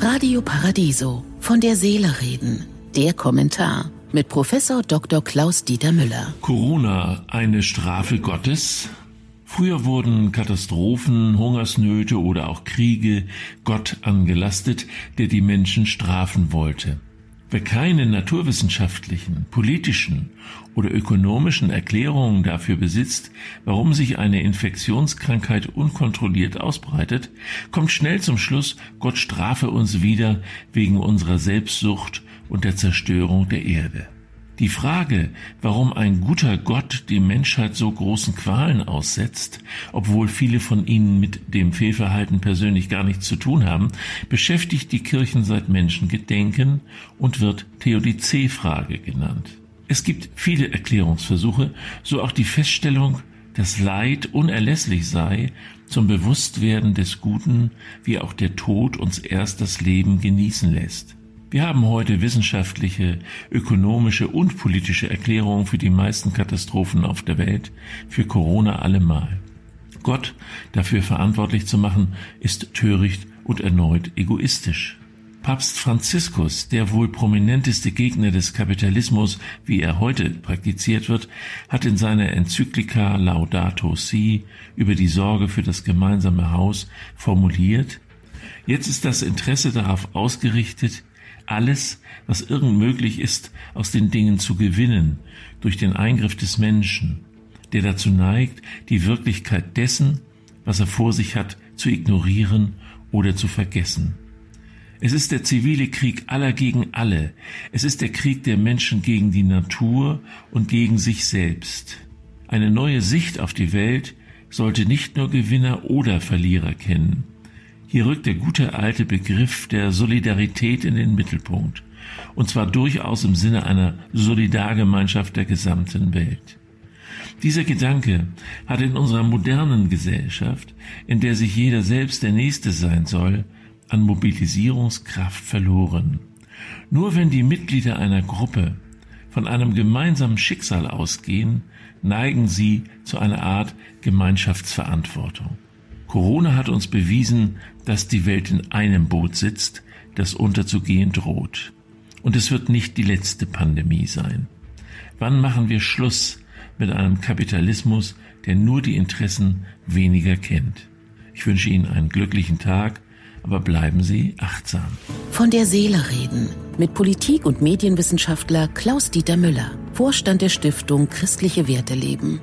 Radio Paradiso von der Seele reden. Der Kommentar mit Professor Dr. Klaus Dieter Müller. Corona eine Strafe Gottes? Früher wurden Katastrophen, Hungersnöte oder auch Kriege Gott angelastet, der die Menschen strafen wollte. Wer keine naturwissenschaftlichen, politischen oder ökonomischen Erklärungen dafür besitzt, warum sich eine Infektionskrankheit unkontrolliert ausbreitet, kommt schnell zum Schluss, Gott strafe uns wieder wegen unserer Selbstsucht und der Zerstörung der Erde. Die Frage, warum ein guter Gott die Menschheit so großen Qualen aussetzt, obwohl viele von ihnen mit dem Fehlverhalten persönlich gar nichts zu tun haben, beschäftigt die Kirchen seit Menschengedenken und wird Theodizee-Frage genannt. Es gibt viele Erklärungsversuche, so auch die Feststellung, dass Leid unerlässlich sei zum Bewusstwerden des Guten, wie auch der Tod uns erst das Leben genießen lässt. Wir haben heute wissenschaftliche, ökonomische und politische Erklärungen für die meisten Katastrophen auf der Welt, für Corona allemal. Gott dafür verantwortlich zu machen, ist töricht und erneut egoistisch. Papst Franziskus, der wohl prominenteste Gegner des Kapitalismus, wie er heute praktiziert wird, hat in seiner Enzyklika Laudato Si über die Sorge für das gemeinsame Haus formuliert, Jetzt ist das Interesse darauf ausgerichtet, alles, was irgend möglich ist, aus den Dingen zu gewinnen, durch den Eingriff des Menschen, der dazu neigt, die Wirklichkeit dessen, was er vor sich hat, zu ignorieren oder zu vergessen. Es ist der zivile Krieg aller gegen alle. Es ist der Krieg der Menschen gegen die Natur und gegen sich selbst. Eine neue Sicht auf die Welt sollte nicht nur Gewinner oder Verlierer kennen. Hier rückt der gute alte Begriff der Solidarität in den Mittelpunkt, und zwar durchaus im Sinne einer Solidargemeinschaft der gesamten Welt. Dieser Gedanke hat in unserer modernen Gesellschaft, in der sich jeder selbst der Nächste sein soll, an Mobilisierungskraft verloren. Nur wenn die Mitglieder einer Gruppe von einem gemeinsamen Schicksal ausgehen, neigen sie zu einer Art Gemeinschaftsverantwortung. Corona hat uns bewiesen, dass die Welt in einem Boot sitzt, das unterzugehen droht. Und es wird nicht die letzte Pandemie sein. Wann machen wir Schluss mit einem Kapitalismus, der nur die Interessen weniger kennt? Ich wünsche Ihnen einen glücklichen Tag, aber bleiben Sie achtsam. Von der Seele reden mit Politik- und Medienwissenschaftler Klaus-Dieter Müller, Vorstand der Stiftung Christliche Werte leben.